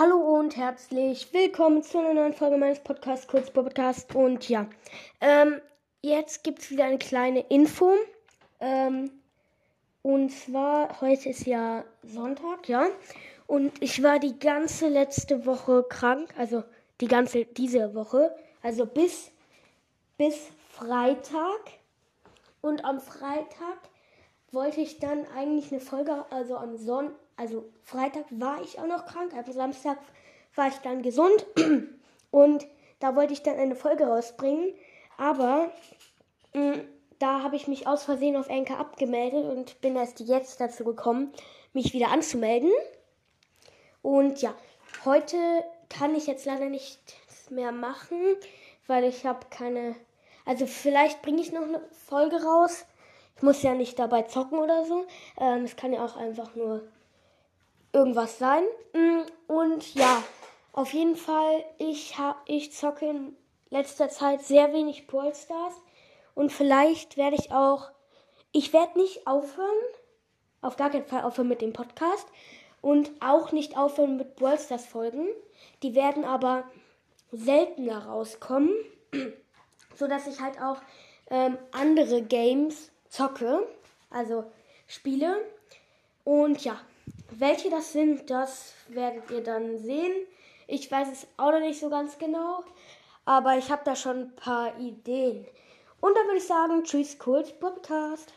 Hallo und herzlich willkommen zu einer neuen Folge meines Podcasts, Kurz Podcast. Und ja, ähm, jetzt gibt es wieder eine kleine Info. Ähm, und zwar, heute ist ja Sonntag, ja. Und ich war die ganze letzte Woche krank, also die ganze diese Woche, also bis, bis Freitag. Und am Freitag wollte ich dann eigentlich eine Folge, also am Sonntag also Freitag war ich auch noch krank, am Samstag war ich dann gesund und da wollte ich dann eine Folge rausbringen, aber mh, mm, da habe ich mich aus Versehen auf Enker abgemeldet und bin erst jetzt dazu gekommen, mich wieder anzumelden. Und ja, heute kann ich jetzt leider nichts mehr machen, weil ich habe keine. Also vielleicht bringe ich noch eine Folge raus. Muss ja nicht dabei zocken oder so. Ähm, es kann ja auch einfach nur irgendwas sein. Mm, und ja, auf jeden Fall, ich, hab, ich zocke in letzter Zeit sehr wenig Brawl Stars. Und vielleicht werde ich auch, ich werde nicht aufhören, auf gar keinen Fall aufhören mit dem Podcast. Und auch nicht aufhören mit Brawl Stars Folgen. Die werden aber seltener rauskommen, sodass ich halt auch ähm, andere Games zocke, also spiele. Und ja, welche das sind, das werdet ihr dann sehen. Ich weiß es auch noch nicht so ganz genau, aber ich habe da schon ein paar Ideen. Und dann würde ich sagen, tschüss, kurz Podcast.